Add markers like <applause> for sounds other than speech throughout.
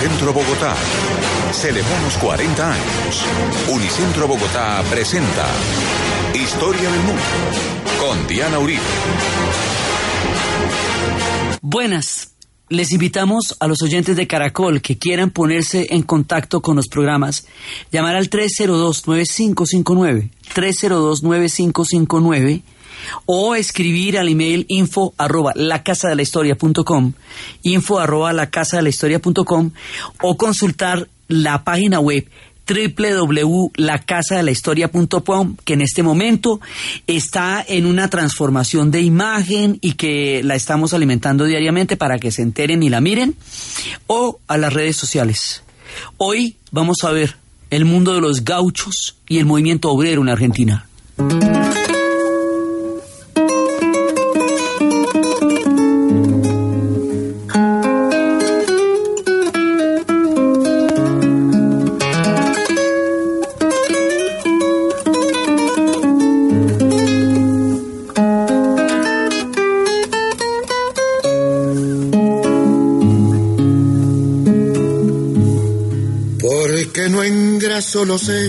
Unicentro Bogotá. Celebramos 40 años. Unicentro Bogotá presenta Historia del Mundo con Diana Uribe. Buenas. Les invitamos a los oyentes de Caracol que quieran ponerse en contacto con los programas, llamar al 302-9559, 302-9559 o escribir al email info arroba la casa historia punto com, info arroba la casa de historia punto com, o consultar la página web www.lacasadelahistoria.com que en este momento está en una transformación de imagen y que la estamos alimentando diariamente para que se enteren y la miren, o a las redes sociales. Hoy vamos a ver el mundo de los gauchos y el movimiento obrero en Argentina.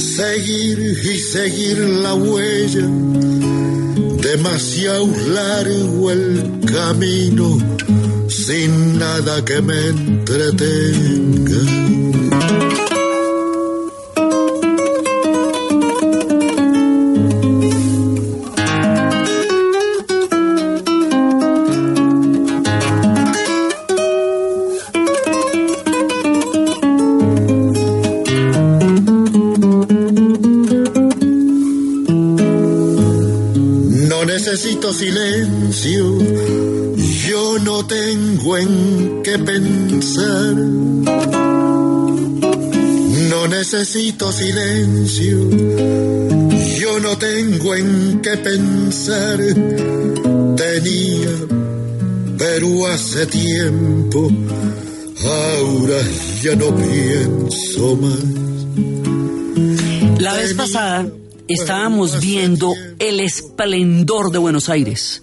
seguir y seguir la huella. Demasiado largo el camino sin nada que me entretenga. Silencio, yo no tengo en qué pensar. Tenía, pero hace tiempo, ahora ya no pienso más. La vez pasada estábamos viendo el esplendor de Buenos Aires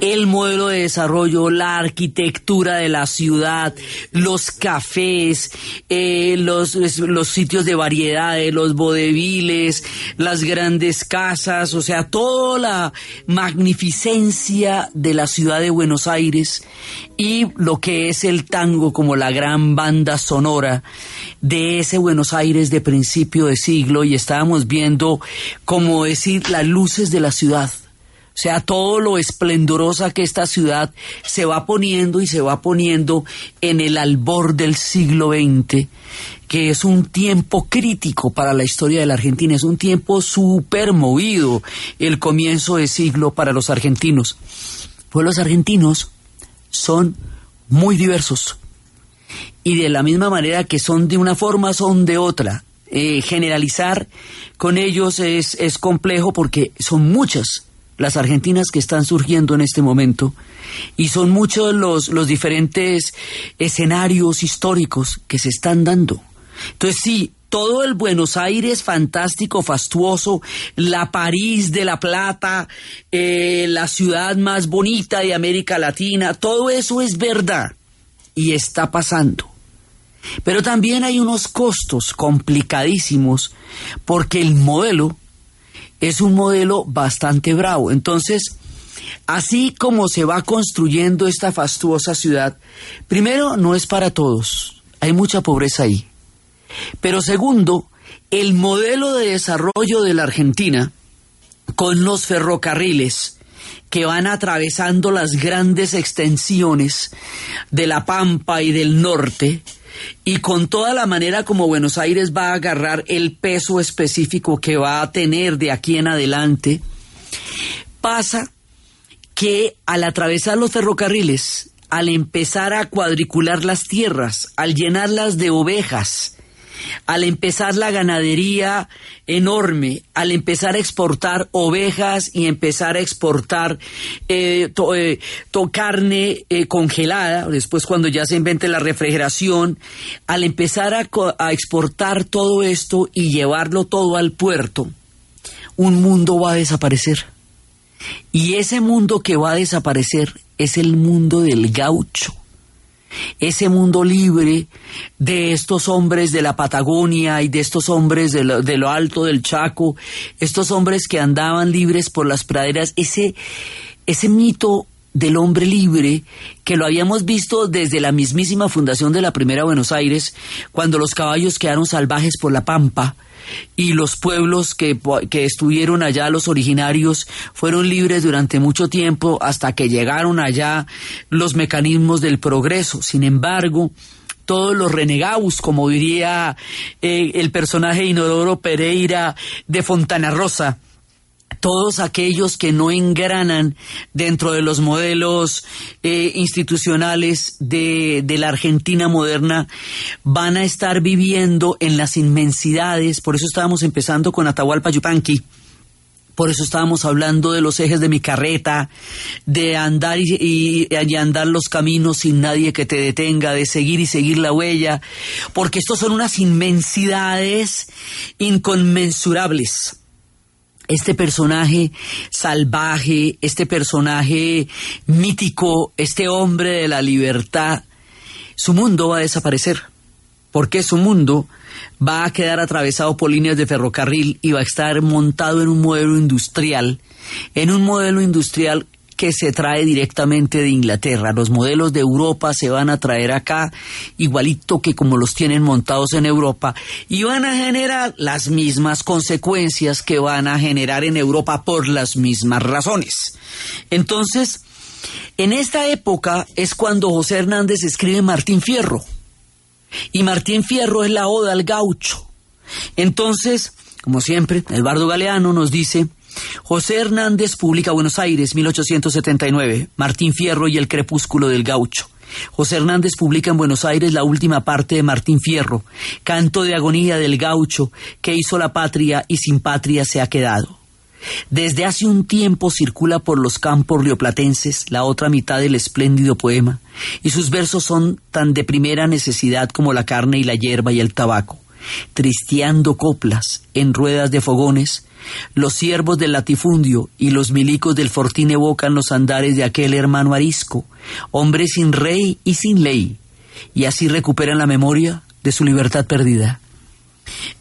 el modelo de desarrollo, la arquitectura de la ciudad, los cafés, eh, los, los sitios de variedades, los bodeviles, las grandes casas, o sea, toda la magnificencia de la ciudad de Buenos Aires y lo que es el tango como la gran banda sonora de ese Buenos Aires de principio de siglo. Y estábamos viendo, como decir, las luces de la ciudad o sea, todo lo esplendorosa que esta ciudad se va poniendo y se va poniendo en el albor del siglo XX, que es un tiempo crítico para la historia de la Argentina, es un tiempo súper movido el comienzo de siglo para los argentinos. Pues los argentinos son muy diversos y de la misma manera que son de una forma, son de otra. Eh, generalizar con ellos es, es complejo porque son muchas las argentinas que están surgiendo en este momento y son muchos los, los diferentes escenarios históricos que se están dando. Entonces sí, todo el Buenos Aires fantástico, fastuoso, la París de la Plata, eh, la ciudad más bonita de América Latina, todo eso es verdad y está pasando. Pero también hay unos costos complicadísimos porque el modelo es un modelo bastante bravo. Entonces, así como se va construyendo esta fastuosa ciudad, primero, no es para todos, hay mucha pobreza ahí. Pero segundo, el modelo de desarrollo de la Argentina con los ferrocarriles que van atravesando las grandes extensiones de la Pampa y del norte, y con toda la manera como Buenos Aires va a agarrar el peso específico que va a tener de aquí en adelante, pasa que al atravesar los ferrocarriles, al empezar a cuadricular las tierras, al llenarlas de ovejas, al empezar la ganadería enorme, al empezar a exportar ovejas y empezar a exportar eh, eh, carne eh, congelada, después cuando ya se invente la refrigeración, al empezar a, a exportar todo esto y llevarlo todo al puerto, un mundo va a desaparecer. Y ese mundo que va a desaparecer es el mundo del gaucho ese mundo libre de estos hombres de la Patagonia y de estos hombres de lo, alto del Chaco, estos hombres que andaban libres por las praderas, ese, ese mito del hombre libre que lo habíamos visto desde la mismísima fundación de la primera Buenos Aires, cuando los caballos quedaron salvajes por la pampa, y los pueblos que, que, estuvieron allá, los originarios, fueron libres durante mucho tiempo hasta que llegaron allá los mecanismos del progreso. Sin embargo, todos los renegados, como diría eh, el personaje Inodoro Pereira de Fontana Rosa, todos aquellos que no engranan dentro de los modelos eh, institucionales de, la Argentina moderna van a estar viviendo en las inmensidades, por eso estábamos empezando con Atahualpa Yupanqui, por eso estábamos hablando de los ejes de mi carreta, de andar y, y, andar los caminos sin nadie que te detenga, de seguir y seguir la huella, porque estos son unas inmensidades inconmensurables este personaje salvaje, este personaje mítico, este hombre de la libertad, su mundo va a desaparecer. Porque su mundo va a quedar atravesado por líneas de ferrocarril y va a estar montado en un modelo industrial, en un modelo industrial que se trae directamente de Inglaterra. Los modelos de Europa se van a traer acá igualito que como los tienen montados en Europa y van a generar las mismas consecuencias que van a generar en Europa por las mismas razones. Entonces, en esta época es cuando José Hernández escribe Martín Fierro. Y Martín Fierro es la oda al gaucho. Entonces, como siempre, Eduardo Galeano nos dice, José Hernández publica Buenos Aires, 1879, Martín Fierro y el crepúsculo del gaucho. José Hernández publica en Buenos Aires la última parte de Martín Fierro, canto de agonía del gaucho que hizo la patria y sin patria se ha quedado. Desde hace un tiempo circula por los campos rioplatenses la otra mitad del espléndido poema, y sus versos son tan de primera necesidad como la carne y la hierba y el tabaco. Tristeando coplas en ruedas de fogones, los siervos del latifundio y los milicos del fortín evocan los andares de aquel hermano arisco, hombre sin rey y sin ley, y así recuperan la memoria de su libertad perdida.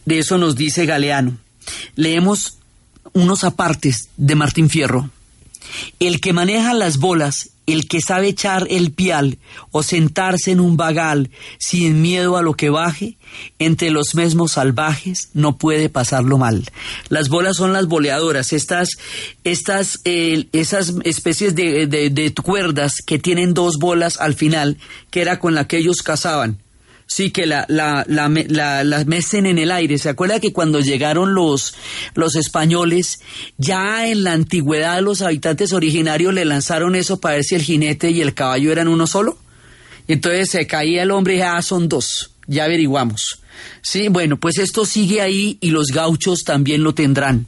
De eso nos dice Galeano. Leemos unos apartes de Martín Fierro. El que maneja las bolas el que sabe echar el pial o sentarse en un vagal sin miedo a lo que baje, entre los mismos salvajes no puede pasarlo mal. Las bolas son las boleadoras, estas, estas, eh, esas especies de, de cuerdas que tienen dos bolas al final, que era con la que ellos cazaban Sí, que la, la, la, la, mecen en el aire. ¿Se acuerda que cuando llegaron los, los españoles, ya en la antigüedad los habitantes originarios le lanzaron eso para ver si el jinete y el caballo eran uno solo? Y entonces se caía el hombre y ah, son dos. Ya averiguamos. Sí, bueno, pues esto sigue ahí y los gauchos también lo tendrán.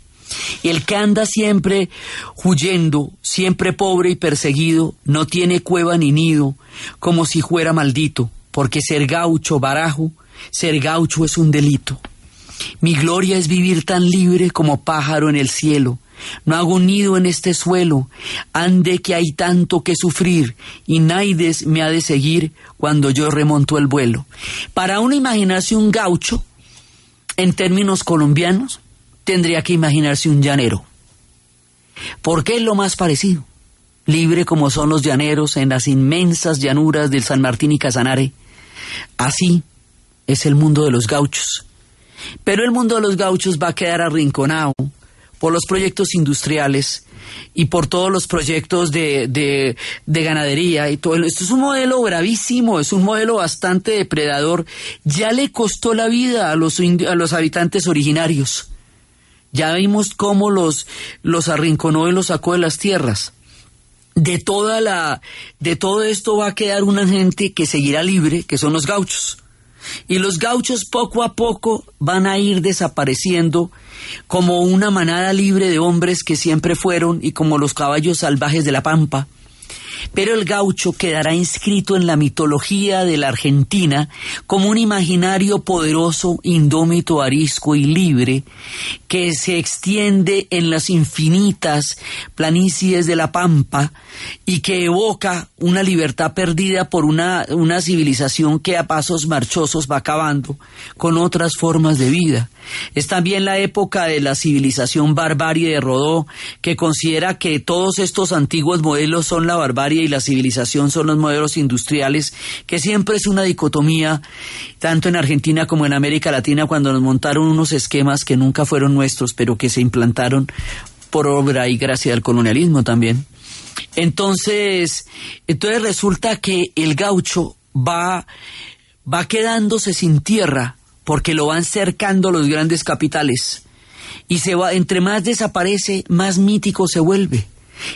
El que anda siempre huyendo, siempre pobre y perseguido, no tiene cueva ni nido, como si fuera maldito porque ser gaucho barajo, ser gaucho es un delito. Mi gloria es vivir tan libre como pájaro en el cielo. No hago nido en este suelo, ande que hay tanto que sufrir, y Naides me ha de seguir cuando yo remonto el vuelo. Para una imaginarse un gaucho, en términos colombianos, tendría que imaginarse un llanero. Porque es lo más parecido. Libre como son los llaneros en las inmensas llanuras del San Martín y Casanare, Así es el mundo de los gauchos. Pero el mundo de los gauchos va a quedar arrinconado por los proyectos industriales y por todos los proyectos de, de, de, ganadería y todo. Esto es un modelo bravísimo, es un modelo bastante depredador. Ya le costó la vida a los, a los habitantes originarios. Ya vimos cómo los, los arrinconó y los sacó de las tierras. De toda la, de todo esto va a quedar una gente que seguirá libre, que son los gauchos. Y los gauchos poco a poco van a ir desapareciendo como una manada libre de hombres que siempre fueron y como los caballos salvajes de la pampa pero el gaucho quedará inscrito en la mitología de la Argentina como un imaginario poderoso, indómito, arisco y libre que se extiende en las infinitas planicies de la Pampa y que evoca una libertad perdida por una, una civilización que a pasos marchosos va acabando con otras formas de vida. Es también la época de la civilización barbarie de Rodó, que considera que todos estos antiguos modelos son la barbarie y la civilización son los modelos industriales, que siempre es una dicotomía, tanto en Argentina como en América Latina, cuando nos montaron unos esquemas que nunca fueron nuestros, pero que se implantaron por obra y gracia del colonialismo también. Entonces, entonces resulta que el gaucho va, va quedándose sin tierra porque lo van cercando los grandes capitales. Y se va, entre más desaparece, más mítico se vuelve.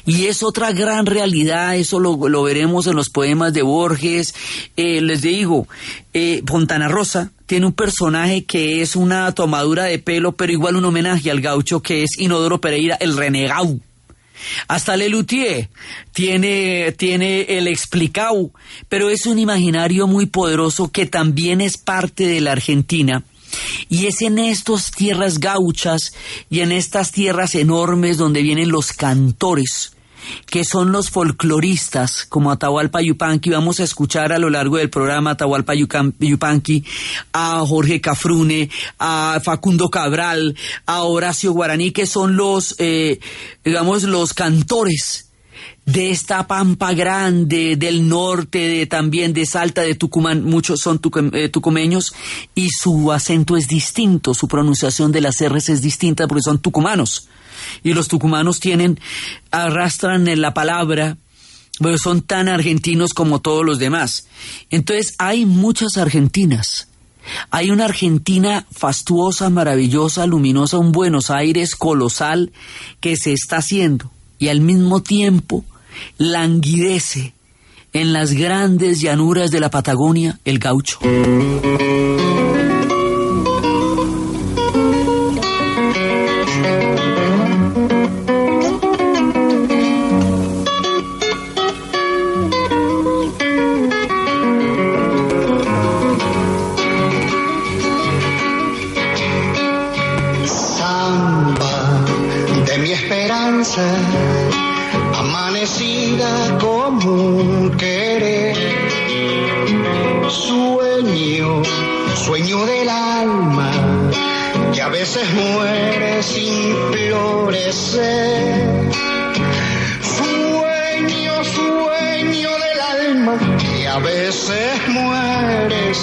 Y es otra gran realidad, eso lo, veremos en los poemas de Borges. Eh, les digo, eh, Fontana Rosa tiene un personaje que es una tomadura de pelo, pero igual un homenaje al gaucho que es Inodoro Pereira, el renegado. Hasta Lelutier tiene, tiene el explicado, pero es un imaginario muy poderoso que también es parte de la Argentina. Y es en estas tierras gauchas y en estas tierras enormes donde vienen los cantores, que son los folcloristas como Atahualpa Yupanqui. Vamos a escuchar a lo largo del programa Atahualpa Yupanqui, a Jorge Cafrune, a Facundo Cabral, a Horacio Guaraní, que son los, eh, digamos, los cantores de esta pampa grande del norte, también de Salta, de Tucumán, muchos son eh, tucumeños, y su acento es distinto, su pronunciación de las R's es distinta porque son tucumanos y los tucumanos tienen, arrastran en la palabra, pero son tan argentinos como todos los demás. Entonces hay muchas argentinas. Hay una Argentina fastuosa, maravillosa, luminosa, un Buenos Aires colosal que se está haciendo y al mismo tiempo languidece en las grandes llanuras de la Patagonia el gaucho.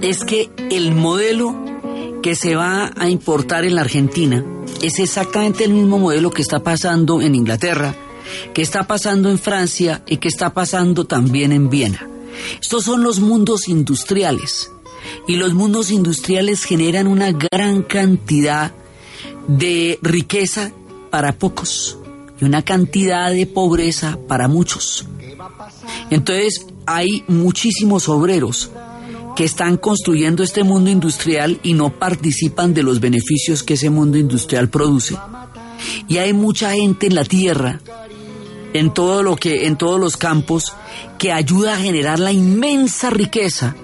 es que el modelo que se va a importar en la Argentina es exactamente el mismo modelo que está pasando en Inglaterra, que está pasando en Francia y que está pasando también en Viena. Estos son los mundos industriales. Y los mundos industriales generan una gran cantidad de riqueza para pocos y una cantidad de pobreza para muchos. Entonces hay muchísimos obreros que están construyendo este mundo industrial y no participan de los beneficios que ese mundo industrial produce. Y hay mucha gente en la tierra, en todo lo que, en todos los campos, que ayuda a generar la inmensa riqueza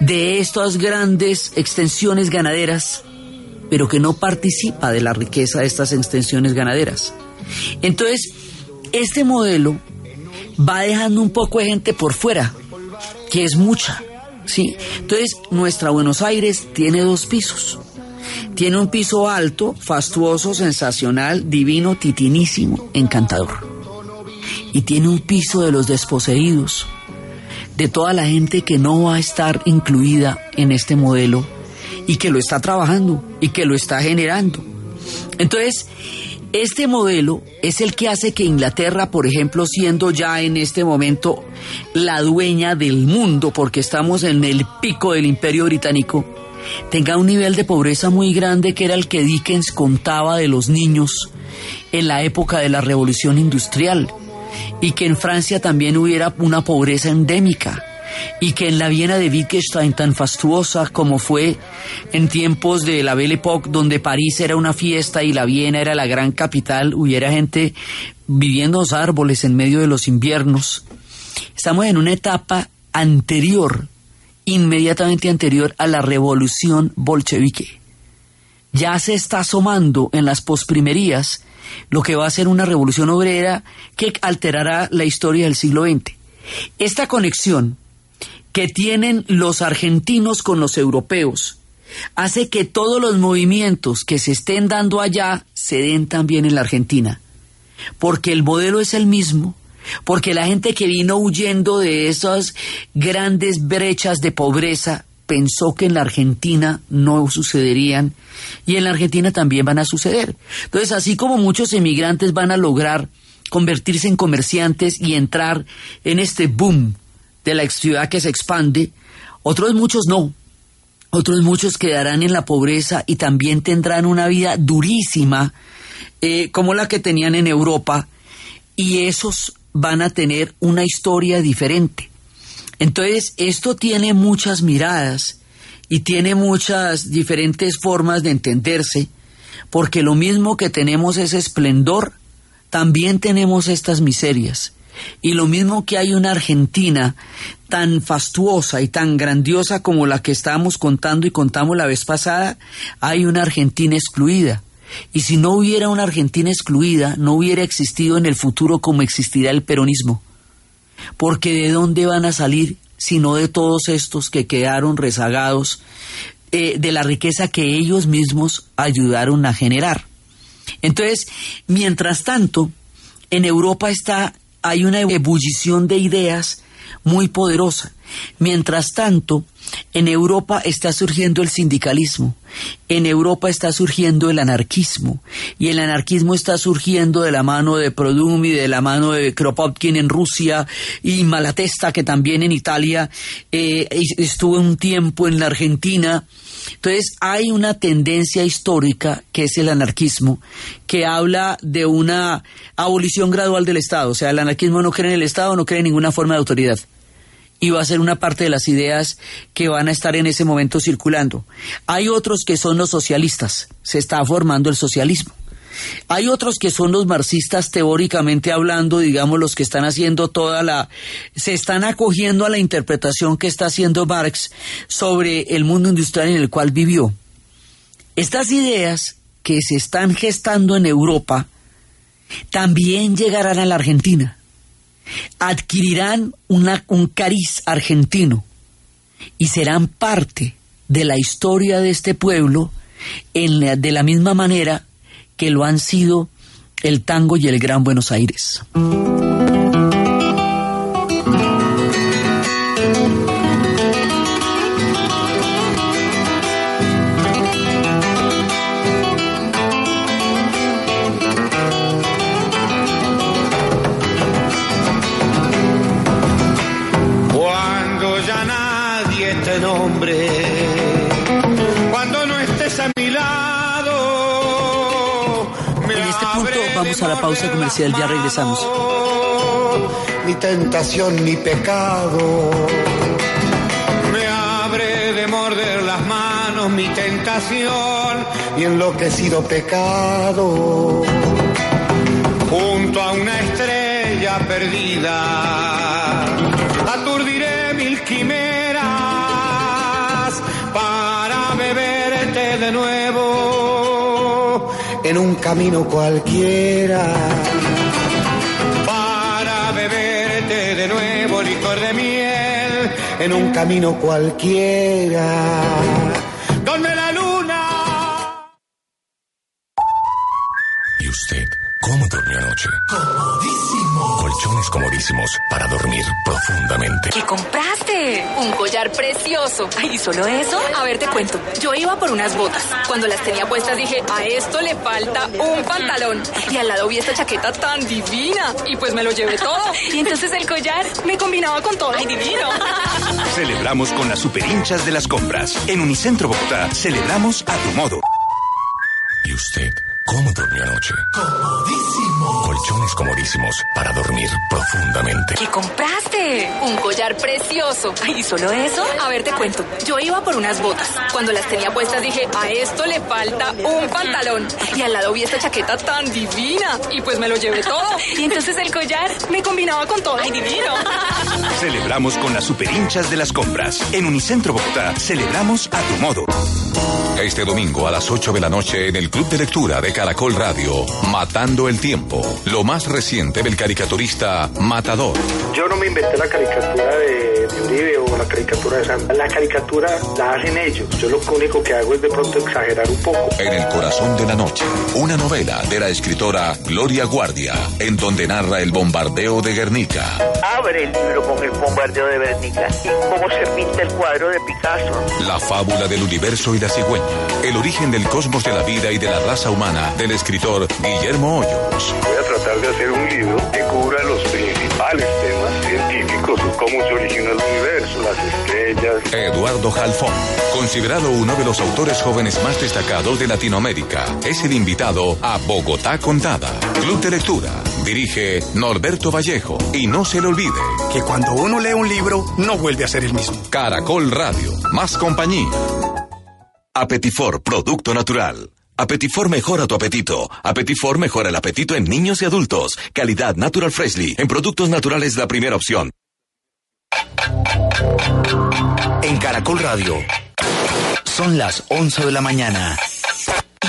de estas grandes extensiones ganaderas, pero que no participa de la riqueza de estas extensiones ganaderas. Entonces, este modelo va dejando un poco de gente por fuera, que es mucha. ¿Sí? Entonces, nuestra Buenos Aires tiene dos pisos. Tiene un piso alto, fastuoso, sensacional, divino, titinísimo, encantador. Y tiene un piso de los desposeídos, de toda la gente que no va a estar incluida en este modelo y que lo está trabajando y que lo está generando. Entonces, este modelo es el que hace que Inglaterra, por ejemplo, siendo ya en este momento la dueña del mundo, porque estamos en el pico del imperio británico, tenga un nivel de pobreza muy grande que era el que Dickens contaba de los niños en la época de la revolución industrial y que en Francia también hubiera una pobreza endémica y que en la Viena de Wittgenstein tan fastuosa como fue en tiempos de la Belle Époque, donde París era una fiesta y la Viena era la gran capital, hubiera gente viviendo los árboles en medio de los inviernos. Estamos en una etapa anterior, inmediatamente anterior a la revolución bolchevique. Ya se está asomando en las posprimerías lo que va a ser una revolución obrera que alterará la historia del siglo XX. Esta conexión que tienen los argentinos con los europeos hace que todos los movimientos que se estén dando allá se den también en la Argentina, porque el modelo es el mismo, porque la gente que vino huyendo de esas grandes brechas de pobreza pensó que en la Argentina no sucederían y en la Argentina también van a suceder. Entonces, así como muchos emigrantes van a lograr convertirse en comerciantes y entrar en este boom de la ciudad que se expande, otros muchos no. Otros muchos quedarán en la pobreza y también tendrán una vida durísima eh, como la que tenían en Europa y esos van a tener una historia diferente. Entonces, esto tiene muchas miradas y tiene muchas diferentes formas de entenderse, porque lo mismo que tenemos ese esplendor, también tenemos estas miserias. Y lo mismo que hay una Argentina tan fastuosa y tan grandiosa como la que estábamos contando y contamos la vez pasada, hay una Argentina excluida. Y si no hubiera una Argentina excluida, no hubiera existido en el futuro como existirá el peronismo. Porque ¿de dónde van a salir sino de todos estos que quedaron rezagados eh, de la riqueza que ellos mismos ayudaron a generar? Entonces, mientras tanto, en Europa está hay una ebullición de ideas muy poderosa. Mientras tanto, en Europa está surgiendo el sindicalismo, en Europa está surgiendo el anarquismo, y el anarquismo está surgiendo de la mano de Produm y de la mano de Kropotkin en Rusia, y Malatesta, que también en Italia eh, estuvo un tiempo en la Argentina. Entonces hay una tendencia histórica que es el anarquismo, que habla de una abolición gradual del Estado. O sea, el anarquismo no cree en el Estado, no cree en ninguna forma de autoridad y va a ser una parte de las ideas que van a estar en ese momento circulando. Hay otros que son los socialistas, se está formando el socialismo. Hay otros que son los marxistas teóricamente hablando, digamos los que están haciendo toda la se están acogiendo a la interpretación que está haciendo Marx sobre el mundo industrial en el cual vivió. Estas ideas que se están gestando en Europa también llegarán a la Argentina adquirirán un cariz argentino y serán parte de la historia de este pueblo de la misma manera que lo han sido el tango y el Gran Buenos Aires. Pausa comercial, ya regresamos. Ni tentación ni pecado. Me abre de morder las manos mi tentación y enloquecido pecado. Junto a una estrella perdida, aturdiré mil quimeras para beberte de nuevo en un camino cualquiera. Para beberte de nuevo licor de miel en un camino cualquiera. Ay, ¿y solo eso? A ver, te cuento. Yo iba por unas botas. Cuando las tenía puestas dije, a esto le falta un pantalón. Y al lado vi esta chaqueta tan divina. Y pues me lo llevé todo. <laughs> Y entonces el collar me combinaba con todo. ¡Ay, divino! <laughs> Celebramos con las super hinchas de las compras. En Unicentro Bogotá, celebramos a tu modo. ¿Y usted cómo durmió anoche? Comodísimo. Colchones comodísimos para dormir profundamente. ¿Qué compraste? Un collar precioso. ¿y solo eso? A ver, te cuento. Yo iba por unas botas. Cuando las tenía puestas dije, a esto le falta un pantalón. Y al lado vi esta chaqueta tan divina. Y pues me lo llevé todo. Y entonces el collar me combinaba con todo. ¡Ay, divino! Celebramos con las super hinchas de las compras. En Unicentro Bogotá, celebramos a tu modo. Este domingo a las 8 de la noche en el Club de Lectura de Caracol Radio, Matando el Tiempo, lo más reciente del caricaturista Matador. Yo no me inventé la caricatura de, de Uribe o la caricatura de Sandra. La caricatura la hacen ellos. Yo lo único que hago es de pronto exagerar un poco. En el corazón de la noche, una novela de la escritora Gloria Guardia, en donde narra el bombardeo de Guernica. Abre el libro con el bombardeo de Bernica y cómo se pinta el cuadro de Picasso. La fábula del universo y la cigüeña, el origen del cosmos de la vida y de la raza humana del escritor Guillermo Hoyos. Voy a tratar de hacer un libro que cubra los principales temas científicos, cómo se origina el universo, las estrellas. Eduardo Jalfón, considerado uno de los autores jóvenes más destacados de Latinoamérica, es el invitado a Bogotá Contada. Club de Lectura. Dirige Norberto Vallejo. Y no se le olvide, Que cuando uno lee un libro, no vuelve a ser el mismo. Caracol Radio. Más compañía. Apetifor, producto natural. Apetifor mejora tu apetito. Apetifor mejora el apetito en niños y adultos. Calidad Natural Freshly. En productos naturales la primera opción. En Caracol Radio, son las 11 de la mañana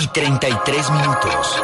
y 33 minutos.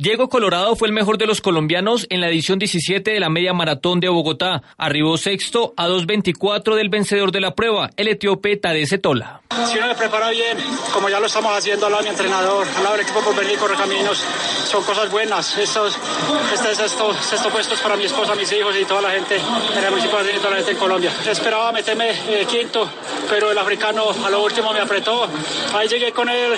Diego Colorado fue el mejor de los colombianos en la edición 17 de la media maratón de Bogotá. Arribó sexto a 2.24 del vencedor de la prueba, el etíope Tadej Tola. Si uno se prepara bien, como ya lo estamos haciendo al lado de mi entrenador, al lado del equipo por venir Correcaminos, son cosas buenas. Estos, este sexto, sexto puesto es para mi esposa, mis hijos y toda la gente en el municipio y toda la gente en Colombia. Esperaba meterme eh, quinto, pero el africano a lo último me apretó. Ahí llegué con él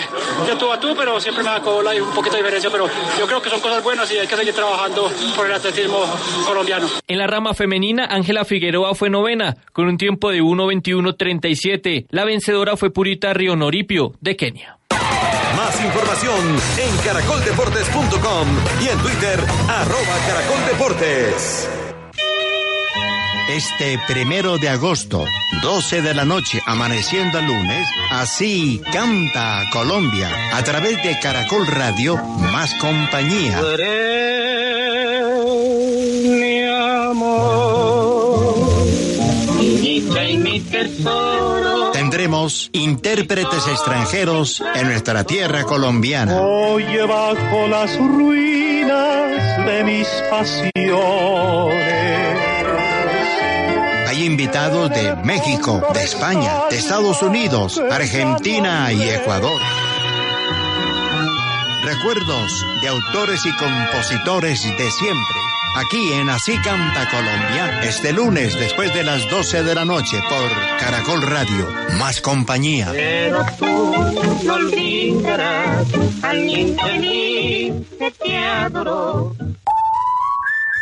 de tú a tú, pero siempre me sacó la, un poquito de diferencia, pero yo creo que son cosas buenas y hay que seguir trabajando por el atletismo colombiano. En la rama femenina, Ángela Figueroa fue novena, con un tiempo de 1.21.37. La vencedora fue Purita Rionoripio, de Kenia. Más información en caracoldeportes.com y en Twitter, arroba caracoldeportes. Este primero de agosto, 12 de la noche, amaneciendo el lunes, así canta Colombia a través de Caracol Radio, más compañía. mi amor, mi dicha y mi tesoro. Intérpretes extranjeros en nuestra tierra colombiana. Oye bajo las ruinas de mis pasiones. Hay invitados de México, de España, de Estados Unidos, Argentina y Ecuador. Recuerdos de autores y compositores de siempre. Aquí en Así Canta Colombia, este lunes después de las 12 de la noche por Caracol Radio. Más compañía. Pero tú no olvidarás al infeliz que te adoró.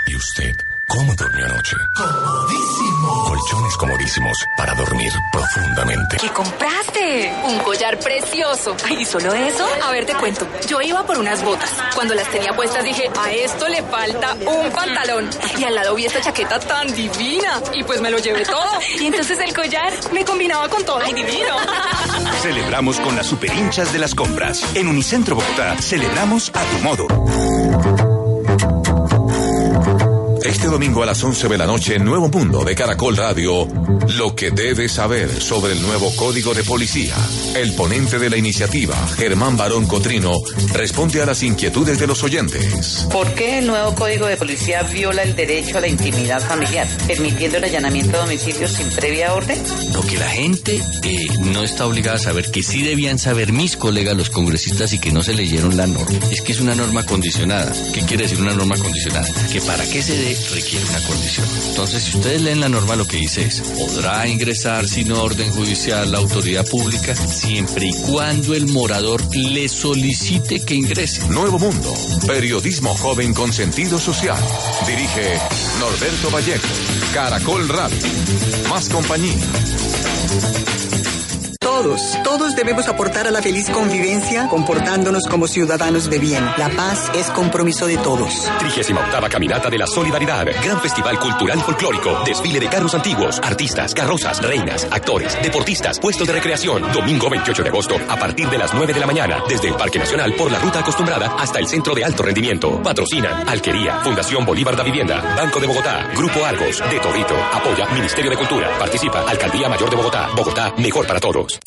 ¿Y usted cómo durmió anoche? Comodísimo. Colchones comodísimos para dormir profundamente. ¿Qué compraste? Un collar precioso. ¿Y solo eso? A ver, te cuento. Yo iba por unas botas. Cuando las tenía puestas dije, a esto le falta un pantalón. Y al lado vi esta chaqueta tan divina. Y pues me lo llevé todo. Y entonces el collar me combinaba con todo. ¡Ay, divino! Celebramos con las super hinchas de las compras. En Unicentro Bogotá, celebramos a tu modo. Este domingo a las 11 de la noche en Nuevo Mundo de Caracol Radio, lo que debes saber sobre el nuevo Código de Policía. El ponente de la iniciativa, Germán Barón Cotrino, responde a las inquietudes de los oyentes. ¿Por qué el nuevo Código de Policía viola el derecho a la intimidad familiar, permitiendo el allanamiento de domicilios sin previa orden? Lo que la gente eh, no está obligada a saber, que sí debían saber mis colegas los congresistas y que no se leyeron la norma, es que es una norma condicionada. ¿Qué quiere decir una norma condicionada? Que para que se dé requiere una condición. Entonces, si ustedes leen la norma, lo que dice es, podrá ingresar sin orden judicial la autoridad pública siempre y cuando el morador le solicite que ingrese. Nuevo Mundo, periodismo joven con sentido social. Dirige Norberto Vallejo, Caracol Radio. Más compañía. Todos, todos debemos aportar a la feliz convivencia comportándonos como ciudadanos de bien. La paz es compromiso de todos. 38 Caminata de la Solidaridad. Gran Festival Cultural y Folclórico. Desfile de carros antiguos, artistas, carrozas, reinas, actores, deportistas, puestos de recreación. Domingo 28 de agosto a partir de las 9 de la mañana. Desde el Parque Nacional por la ruta acostumbrada hasta el Centro de Alto Rendimiento. Patrocinan Alquería, Fundación Bolívar da Vivienda, Banco de Bogotá, Grupo Argos, de Torrito. Apoya Ministerio de Cultura. Participa Alcaldía Mayor de Bogotá. Bogotá, mejor para todos.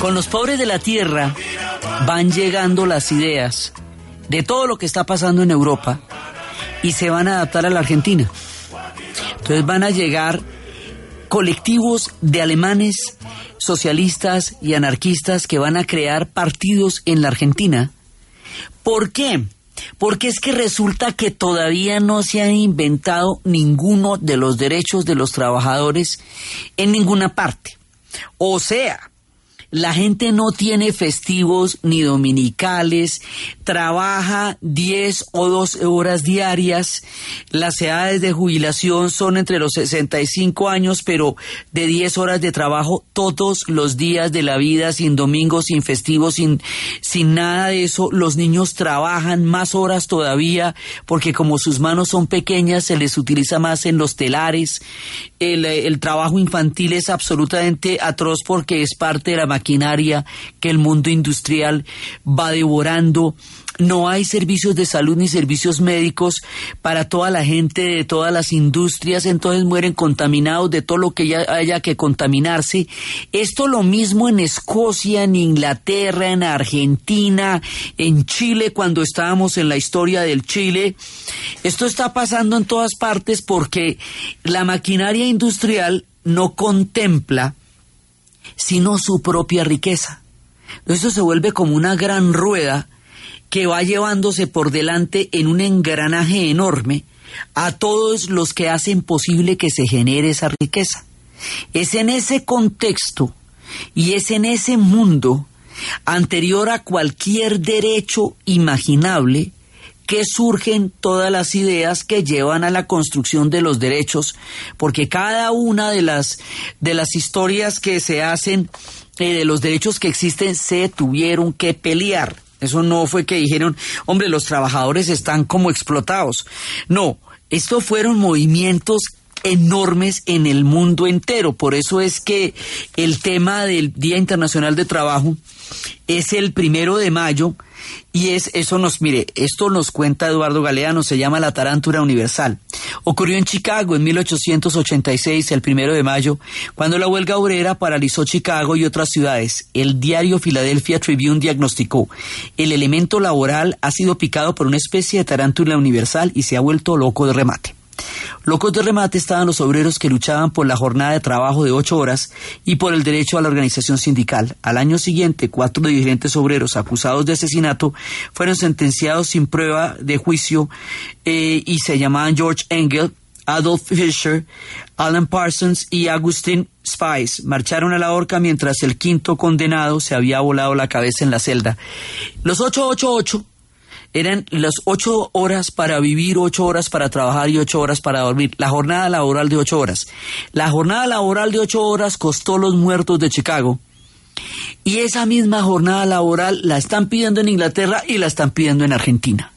Con los pobres de la tierra van llegando las ideas de todo lo que está pasando en Europa y se van a adaptar a la Argentina. Entonces van a llegar colectivos de alemanes socialistas y anarquistas que van a crear partidos en la Argentina. ¿Por qué? Porque es que resulta que todavía no se han inventado ninguno de los derechos de los trabajadores en ninguna parte. O sea, la gente no tiene festivos ni dominicales, trabaja 10 o 12 horas diarias, las edades de jubilación son entre los 65 años, pero de 10 horas de trabajo todos los días de la vida, sin domingos, sin festivos, sin, sin nada de eso. Los niños trabajan más horas todavía, porque como sus manos son pequeñas, se les utiliza más en los telares. El, el trabajo infantil es absolutamente atroz porque es parte de la maquinaria que el mundo industrial va devorando. No hay servicios de salud ni servicios médicos para toda la gente de todas las industrias, entonces mueren contaminados de todo lo que ya haya que contaminarse. Esto lo mismo en Escocia, en Inglaterra, en Argentina, en Chile, cuando estábamos en la historia del Chile. Esto está pasando en todas partes porque la maquinaria industrial no contempla sino su propia riqueza. Esto se vuelve como una gran rueda que va llevándose por delante en un engranaje enorme a todos los que hacen posible que se genere esa riqueza. Es en ese contexto y es en ese mundo anterior a cualquier derecho imaginable que surgen todas las ideas que llevan a la construcción de los derechos, porque cada una de las de las historias que se hacen eh, de los derechos que existen se tuvieron que pelear. Eso no fue que dijeron, hombre, los trabajadores están como explotados. No, estos fueron movimientos enormes en el mundo entero. Por eso es que el tema del Día Internacional de Trabajo es el primero de mayo y es eso nos mire esto nos cuenta Eduardo Galeano se llama la tarántula universal. Ocurrió en Chicago en 1886 el primero de mayo cuando la huelga obrera paralizó Chicago y otras ciudades. El diario Philadelphia Tribune diagnosticó el elemento laboral ha sido picado por una especie de tarántula universal y se ha vuelto loco de remate Locos de remate estaban los obreros que luchaban por la jornada de trabajo de ocho horas y por el derecho a la organización sindical. Al año siguiente, cuatro dirigentes obreros acusados de asesinato fueron sentenciados sin prueba de juicio eh, y se llamaban George Engel, Adolf Fischer, Alan Parsons y Agustin Spice marcharon a la horca mientras el quinto condenado se había volado la cabeza en la celda. Los 888 eran las ocho horas para vivir, ocho horas para trabajar y ocho horas para dormir. La jornada laboral de ocho horas. La jornada laboral de ocho horas costó los muertos de Chicago. Y esa misma jornada laboral la están pidiendo en Inglaterra y la están pidiendo en Argentina.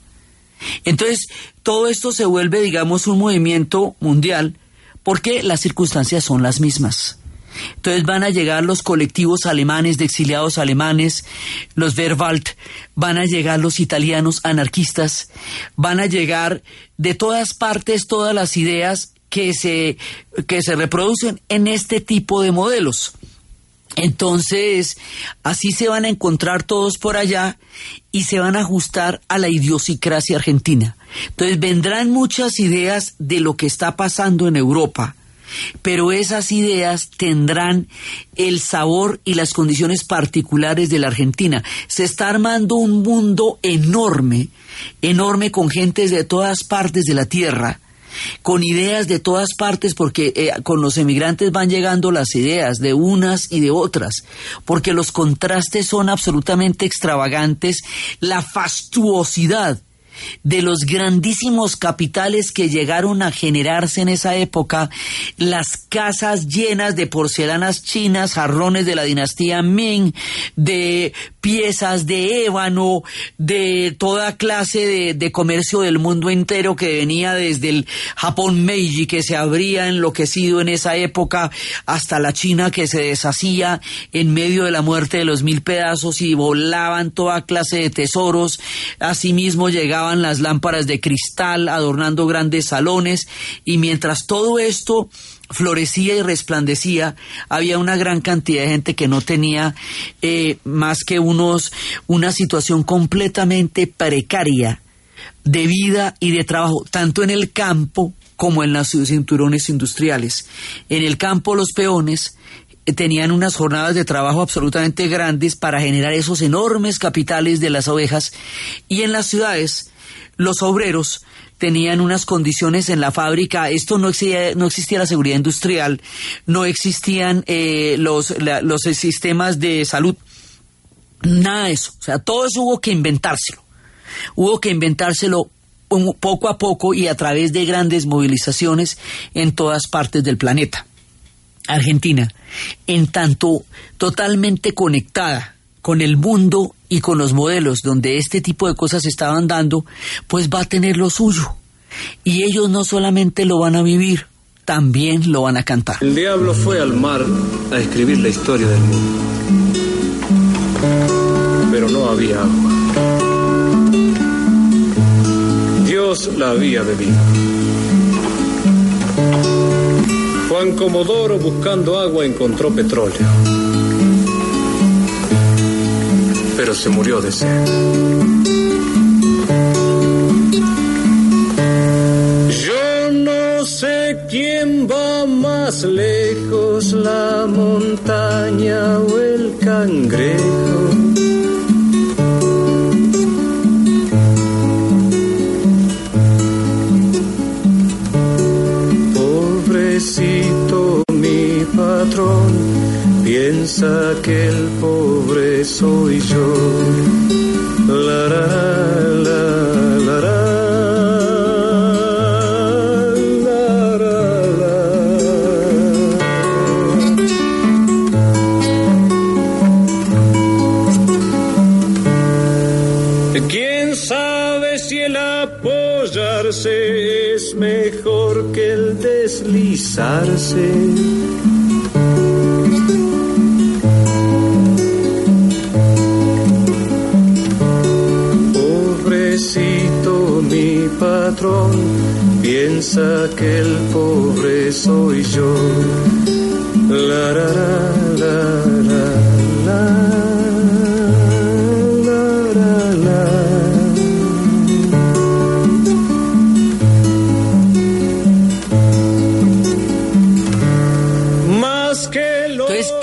Entonces, todo esto se vuelve, digamos, un movimiento mundial porque las circunstancias son las mismas. Entonces van a llegar los colectivos alemanes de exiliados alemanes, los Verwalt, van a llegar los italianos anarquistas, van a llegar de todas partes todas las ideas que se, que se reproducen en este tipo de modelos. Entonces, así se van a encontrar todos por allá y se van a ajustar a la idiosincrasia argentina. Entonces, vendrán muchas ideas de lo que está pasando en Europa pero esas ideas tendrán el sabor y las condiciones particulares de la Argentina. Se está armando un mundo enorme, enorme con gentes de todas partes de la tierra con ideas de todas partes, porque eh, con los emigrantes van llegando las ideas de unas y de otras, porque los contrastes son absolutamente extravagantes, la fastuosidad de los grandísimos capitales que llegaron a generarse en esa época, las casas llenas de porcelanas chinas, jarrones de la dinastía Ming, de piezas de ébano, de toda clase de, comercio del mundo entero que venía desde el Japón Meiji que se habría enloquecido en esa época hasta la China que se deshacía en medio de la muerte de los mil pedazos y volaban toda clase de tesoros. Asimismo las lámparas de cristal adornando grandes salones y mientras todo esto florecía y resplandecía, había una gran cantidad de gente que no tenía eh, más que unos, una situación completamente precaria de vida y de trabajo, tanto en el campo como en los cinturones industriales. En el campo los peones eh, tenían unas jornadas de trabajo absolutamente grandes para generar esos enormes capitales de las ovejas y en las ciudades los obreros tenían unas condiciones en la fábrica, esto no existía, no existía la seguridad industrial, no existían eh, los, los sistemas de salud, nada de eso, o sea, todo eso hubo que inventárselo, hubo que inventárselo poco a poco y a través de grandes movilizaciones en todas partes del planeta. Argentina, en tanto totalmente conectada con el mundo y con los modelos donde este tipo de cosas estaban dando, pues va a tener lo suyo. Y ellos no solamente lo van a vivir, también lo van a cantar. El diablo fue al mar a escribir la historia del mundo. Pero no había agua. Dios la había bebido. Juan Comodoro buscando agua encontró petróleo se murió de sed. Yo no sé quién va más lejos, la montaña o el cangrejo. Pobrecito mi patrón, piensa que el soy yo. La, la, la, la, la, la, ¿Quién sabe si el apoyarse es mejor que el deslizarse? Patrón, piensa que el pobre soy yo. La,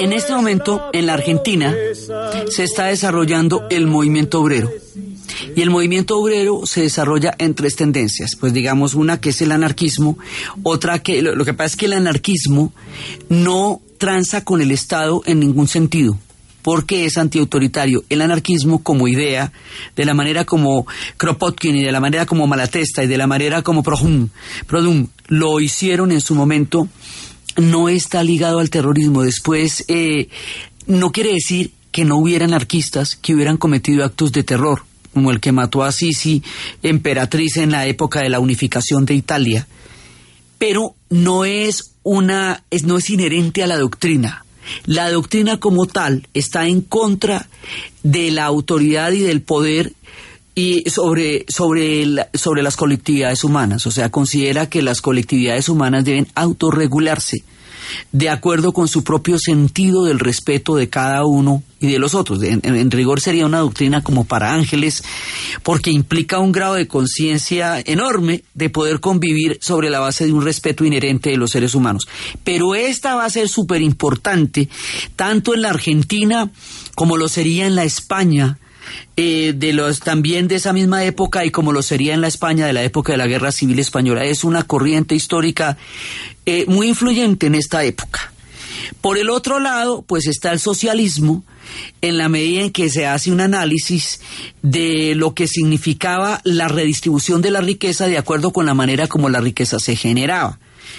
en este momento, en la Argentina, se está desarrollando el movimiento obrero. El movimiento obrero se desarrolla en tres tendencias. Pues digamos, una que es el anarquismo, otra que lo, lo que pasa es que el anarquismo no tranza con el Estado en ningún sentido porque es antiautoritario. El anarquismo como idea, de la manera como Kropotkin y de la manera como Malatesta y de la manera como Prohum, Produm lo hicieron en su momento, no está ligado al terrorismo. Después, eh, no quiere decir que no hubiera anarquistas que hubieran cometido actos de terror, como el que mató a Sisi, emperatriz en la época de la unificación de Italia. Pero no es una, es, no es inherente a la doctrina. La doctrina como tal está en contra de la autoridad y del poder y sobre, sobre, sobre las colectividades humanas. O sea, considera que las colectividades humanas deben autorregularse de acuerdo con su propio sentido del respeto de cada uno y de los otros. En, rigor sería una doctrina como para ángeles, porque implica un grado de conciencia enorme de poder convivir sobre la base de un respeto inherente de los seres humanos. Pero esta va a ser súper importante, tanto en la Argentina como lo sería en la España, eh, de los también de esa misma época y como lo sería en la España de la época de la Guerra Civil Española. Es una corriente histórica eh, muy influyente en esta época. Por el otro lado, pues está el socialismo, en la medida en que se hace un análisis de lo que significaba la redistribución de la riqueza de acuerdo con la manera como la riqueza se generaba.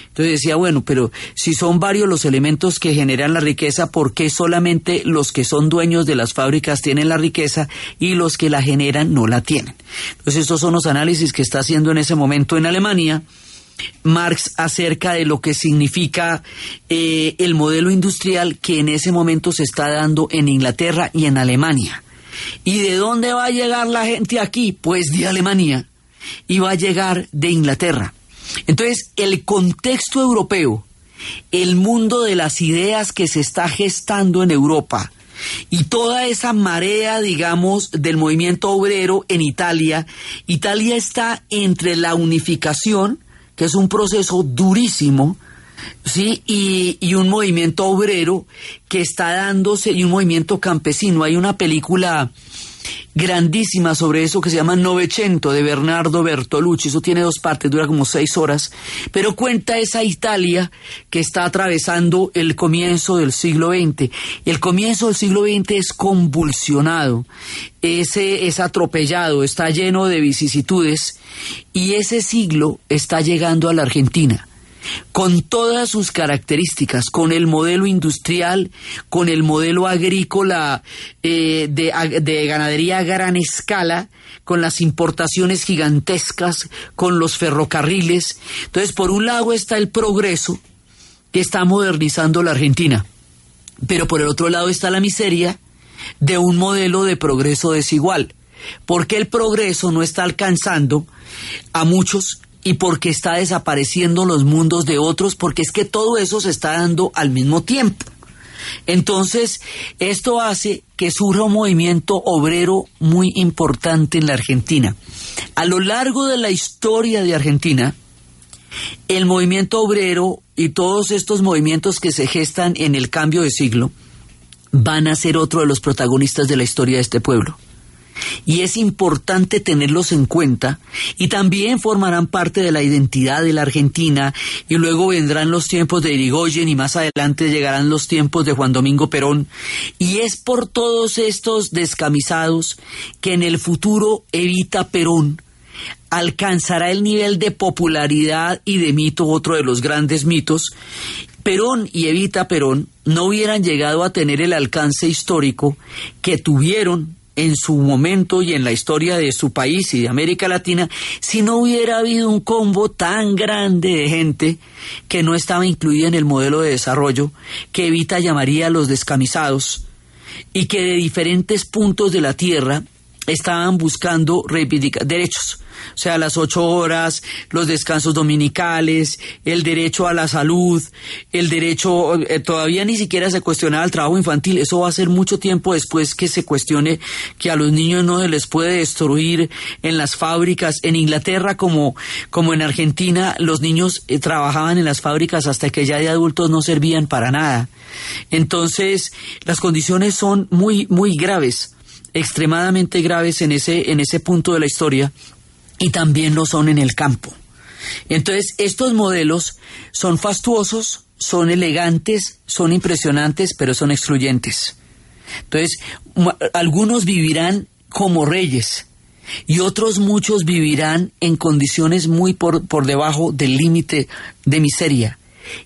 Entonces decía, bueno, pero si son varios los elementos que generan la riqueza, ¿por qué solamente los que son dueños de las fábricas tienen la riqueza y los que la generan no la tienen? Entonces estos son los análisis que está haciendo en ese momento en Alemania. Marx acerca de lo que significa eh, el modelo industrial que en ese momento se está dando en Inglaterra y en Alemania. ¿Y de dónde va a llegar la gente aquí? Pues de Alemania. Y va a llegar de Inglaterra. Entonces, el contexto europeo, el mundo de las ideas que se está gestando en Europa, y toda esa marea, digamos, del movimiento obrero en Italia, Italia está entre la unificación, que es un proceso durísimo, ¿sí? Y, y un movimiento obrero que está dándose, y un movimiento campesino. Hay una película grandísima sobre eso que se llama Novecento de Bernardo Bertolucci. Eso tiene dos partes, dura como seis horas, pero cuenta esa Italia que está atravesando el comienzo del siglo XX. El comienzo del siglo XX es convulsionado, ese es atropellado, está lleno de vicisitudes y ese siglo está llegando a la Argentina con todas sus características, con el modelo industrial, con el modelo agrícola eh, de, de ganadería a gran escala, con las importaciones gigantescas, con los ferrocarriles. Entonces, por un lado está el progreso que está modernizando la Argentina, pero por el otro lado está la miseria de un modelo de progreso desigual, porque el progreso no está alcanzando a muchos y porque está desapareciendo los mundos de otros, porque es que todo eso se está dando al mismo tiempo. Entonces, esto hace que surja un movimiento obrero muy importante en la Argentina. A lo largo de la historia de Argentina, el movimiento obrero y todos estos movimientos que se gestan en el cambio de siglo van a ser otro de los protagonistas de la historia de este pueblo. Y es importante tenerlos en cuenta y también formarán parte de la identidad de la Argentina y luego vendrán los tiempos de Irigoyen y más adelante llegarán los tiempos de Juan Domingo Perón. Y es por todos estos descamisados que en el futuro Evita Perón alcanzará el nivel de popularidad y de mito, otro de los grandes mitos. Perón y Evita Perón no hubieran llegado a tener el alcance histórico que tuvieron en su momento y en la historia de su país y de América Latina si no hubiera habido un combo tan grande de gente que no estaba incluida en el modelo de desarrollo que Evita llamaría a los descamisados y que de diferentes puntos de la tierra estaban buscando reivindicar derechos o sea, las ocho horas, los descansos dominicales, el derecho a la salud, el derecho, eh, todavía ni siquiera se cuestionaba el trabajo infantil, eso va a ser mucho tiempo después que se cuestione que a los niños no se les puede destruir en las fábricas. En Inglaterra como, como en Argentina, los niños eh, trabajaban en las fábricas hasta que ya de adultos no servían para nada. Entonces, las condiciones son muy, muy graves extremadamente graves en ese, en ese punto de la historia y también lo son en el campo. Entonces, estos modelos son fastuosos, son elegantes, son impresionantes, pero son excluyentes. Entonces, algunos vivirán como reyes y otros muchos vivirán en condiciones muy por, por debajo del límite de miseria.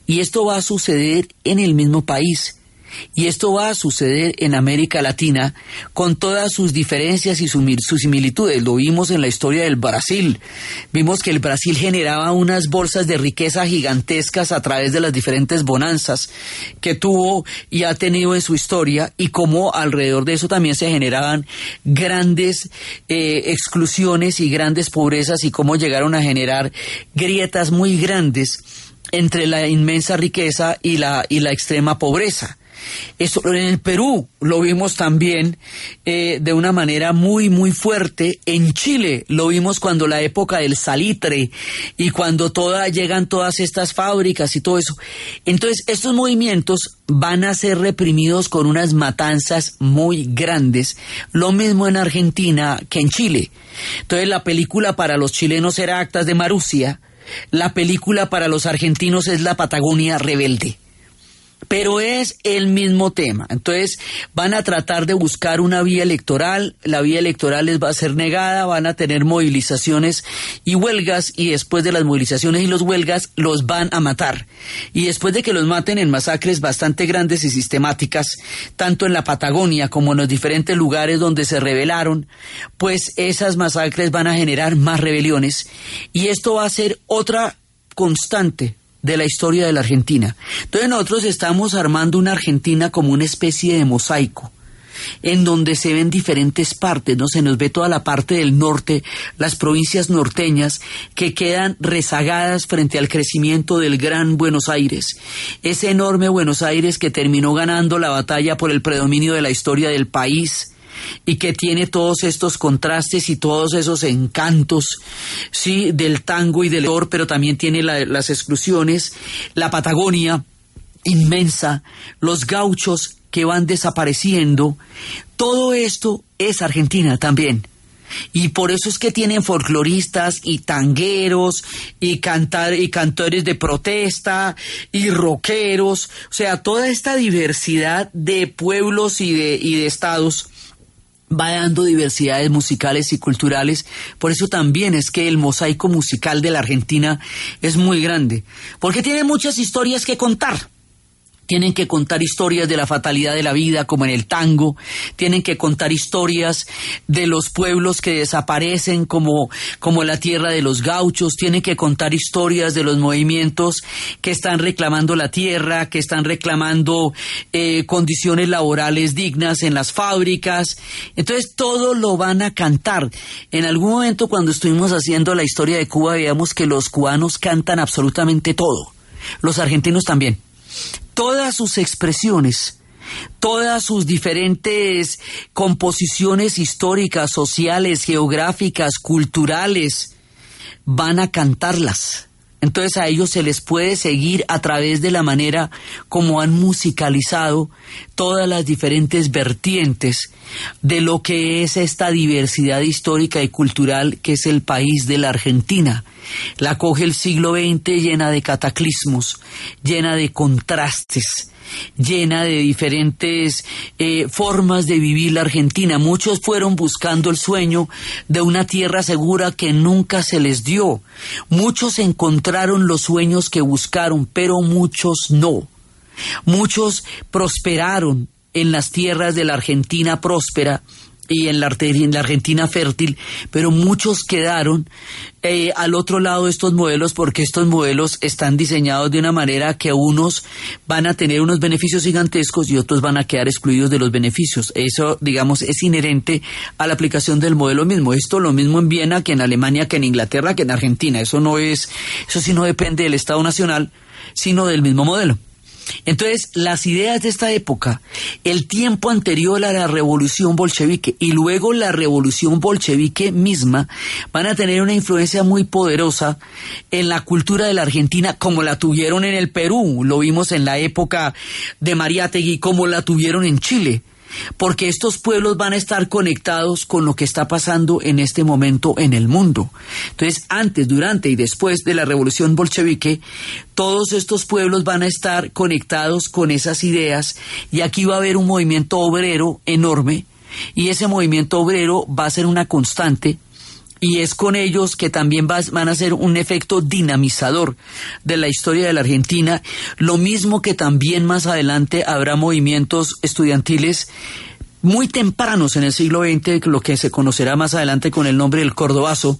Y esto va a suceder en el mismo país. Y esto va a suceder en América Latina con todas sus diferencias y sus, similitudes. Lo vimos en la historia del Brasil. Vimos que el Brasil generaba unas bolsas de riqueza gigantescas a través de las diferentes bonanzas que tuvo y ha tenido en su historia y cómo alrededor de eso también se generaban grandes eh, exclusiones y grandes pobrezas y cómo llegaron a generar grietas muy grandes entre la inmensa riqueza y la, y la extrema pobreza. Eso en el Perú lo vimos también eh, de una manera muy, muy fuerte. En Chile lo vimos cuando la época del salitre y cuando toda, llegan todas estas fábricas y todo eso. Entonces, estos movimientos van a ser reprimidos con unas matanzas muy grandes. Lo mismo en Argentina que en Chile. Entonces, la película para los chilenos era Actas de Marusia. La película para los argentinos es La Patagonia Rebelde pero es el mismo tema. Entonces van a tratar de buscar una vía electoral, la vía electoral les va a ser negada, van a tener movilizaciones y huelgas y después de las movilizaciones y los huelgas los van a matar. Y después de que los maten en masacres bastante grandes y sistemáticas, tanto en la Patagonia como en los diferentes lugares donde se rebelaron, pues esas masacres van a generar más rebeliones y esto va a ser otra constante de la historia de la Argentina. Entonces nosotros estamos armando una Argentina como una especie de mosaico en donde se ven diferentes partes, ¿no? Se nos ve toda la parte del norte, las provincias norteñas que quedan rezagadas frente al crecimiento del gran Buenos Aires. Ese enorme Buenos Aires que terminó ganando la batalla por el predominio de la historia del país, y que tiene todos estos contrastes y todos esos encantos, sí, del tango y del or, pero también tiene las exclusiones, la Patagonia inmensa, los gauchos que van desapareciendo, todo esto es Argentina también. Y por eso es que tienen folcloristas y tangueros y, cantar, y cantores de protesta y rockeros, o sea, toda esta diversidad de pueblos y de, y de estados va dando diversidades musicales y culturales. Por eso también es que el mosaico musical de la Argentina es muy grande, porque tiene muchas historias que contar. Tienen que contar historias de la fatalidad de la vida, como en el tango. Tienen que contar historias de los pueblos que desaparecen, como, como la tierra de los gauchos. Tienen que contar historias de los movimientos que están reclamando la tierra, que están reclamando eh, condiciones laborales dignas en las fábricas. Entonces, todo lo van a cantar. En algún momento, cuando estuvimos haciendo la historia de Cuba, veíamos que los cubanos cantan absolutamente todo. Los argentinos también todas sus expresiones, todas sus diferentes composiciones históricas, sociales, geográficas, culturales, van a cantarlas. Entonces a ellos se les puede seguir a través de la manera como han musicalizado todas las diferentes vertientes de lo que es esta diversidad histórica y cultural que es el país de la Argentina. La coge el siglo XX llena de cataclismos, llena de contrastes, llena de diferentes eh, formas de vivir la Argentina. Muchos fueron buscando el sueño de una tierra segura que nunca se les dio. Muchos encontraron los sueños que buscaron, pero muchos no. Muchos prosperaron en las tierras de la Argentina próspera y en la, en la Argentina fértil, pero muchos quedaron eh, al otro lado de estos modelos porque estos modelos están diseñados de una manera que unos van a tener unos beneficios gigantescos y otros van a quedar excluidos de los beneficios. Eso, digamos, es inherente a la aplicación del modelo mismo. Esto lo mismo en Viena que en Alemania, que en Inglaterra, que en Argentina. Eso no es, eso sí no depende del Estado Nacional, sino del mismo modelo. Entonces, las ideas de esta época, el tiempo anterior a la revolución bolchevique y luego la revolución bolchevique misma, van a tener una influencia muy poderosa en la cultura de la Argentina, como la tuvieron en el Perú, lo vimos en la época de Mariátegui, como la tuvieron en Chile porque estos pueblos van a estar conectados con lo que está pasando en este momento en el mundo. Entonces, antes, durante y después de la revolución bolchevique, todos estos pueblos van a estar conectados con esas ideas y aquí va a haber un movimiento obrero enorme y ese movimiento obrero va a ser una constante y es con ellos que también van a ser un efecto dinamizador de la historia de la Argentina, lo mismo que también más adelante habrá movimientos estudiantiles muy tempranos en el siglo XX, lo que se conocerá más adelante con el nombre del Cordobazo,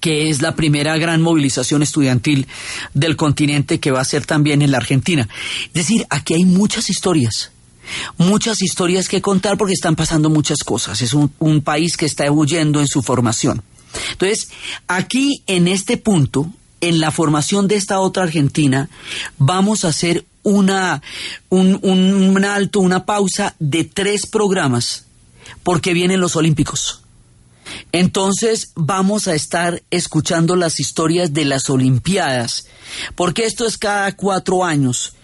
que es la primera gran movilización estudiantil del continente que va a ser también en la Argentina. Es decir, aquí hay muchas historias muchas historias que contar porque están pasando muchas cosas. Es un, un, país que está huyendo en su formación. Entonces, aquí en este punto, en la formación de esta otra Argentina, vamos a hacer una, un, un alto, una pausa de tres programas, porque vienen los Olímpicos. Entonces vamos a estar escuchando las historias de las Olimpiadas, porque esto es cada cuatro años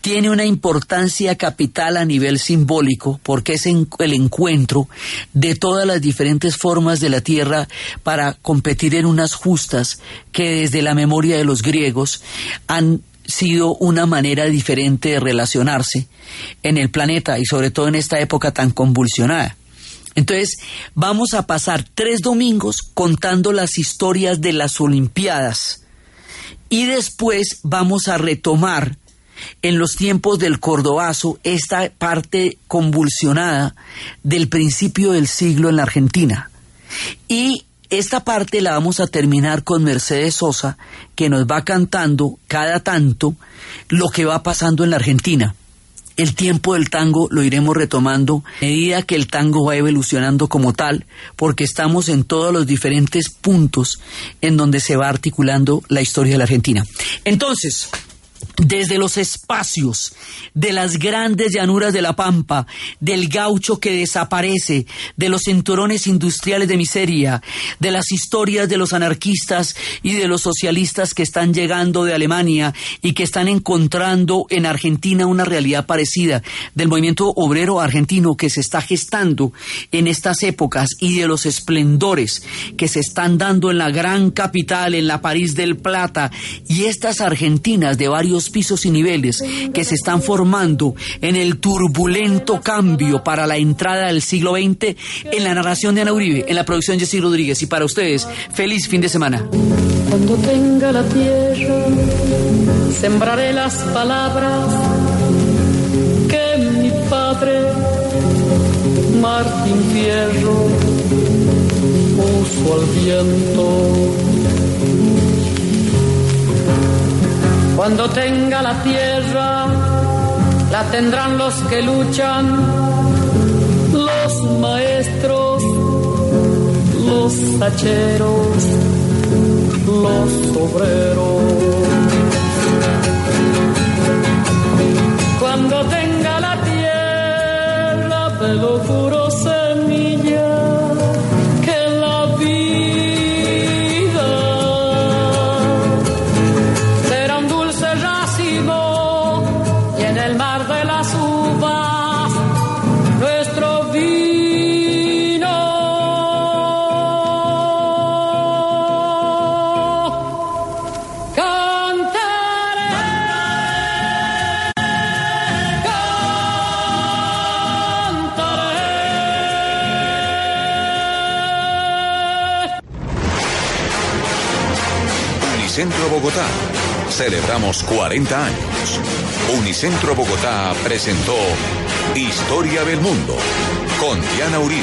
tiene una importancia capital a nivel simbólico porque es el encuentro de todas las diferentes formas de la tierra para competir en unas justas que desde la memoria de los griegos han sido una manera diferente de relacionarse en el planeta y sobre todo en esta época tan convulsionada. Entonces, vamos a pasar tres domingos contando las historias de las Olimpiadas y después vamos a retomar en los tiempos del Cordobazo esta parte convulsionada del principio del siglo en la Argentina. Y esta parte la vamos a terminar con Mercedes Sosa, que nos va cantando cada tanto lo que va pasando en la Argentina. El tiempo del tango lo iremos retomando a medida que el tango va evolucionando como tal, porque estamos en todos los diferentes puntos en donde se va articulando la historia de la Argentina. Entonces, desde los espacios de las grandes llanuras de la Pampa, del gaucho que desaparece, de los cinturones industriales de miseria, de las historias de los anarquistas y de los socialistas que están llegando de Alemania y que están encontrando en Argentina una realidad parecida, del movimiento obrero argentino que se está gestando en estas épocas y de los esplendores que se están dando en la gran capital, en la París del Plata. Y estas argentinas de varios pisos y niveles que se están formando en el turbulento cambio para la entrada del siglo XX en la narración de Ana Uribe, en la producción de Jessy Rodríguez. Y para ustedes, feliz fin de semana. Cuando tenga la tierra, sembraré las palabras que mi padre, Martín Fierro, puso al viento Cuando tenga la tierra, la tendrán los que luchan, los maestros, los tacheros, los obreros. Cuando tenga la tierra, te lo juro, Bogotá. Celebramos 40 años. Unicentro Bogotá presentó Historia del Mundo con Diana Uribe.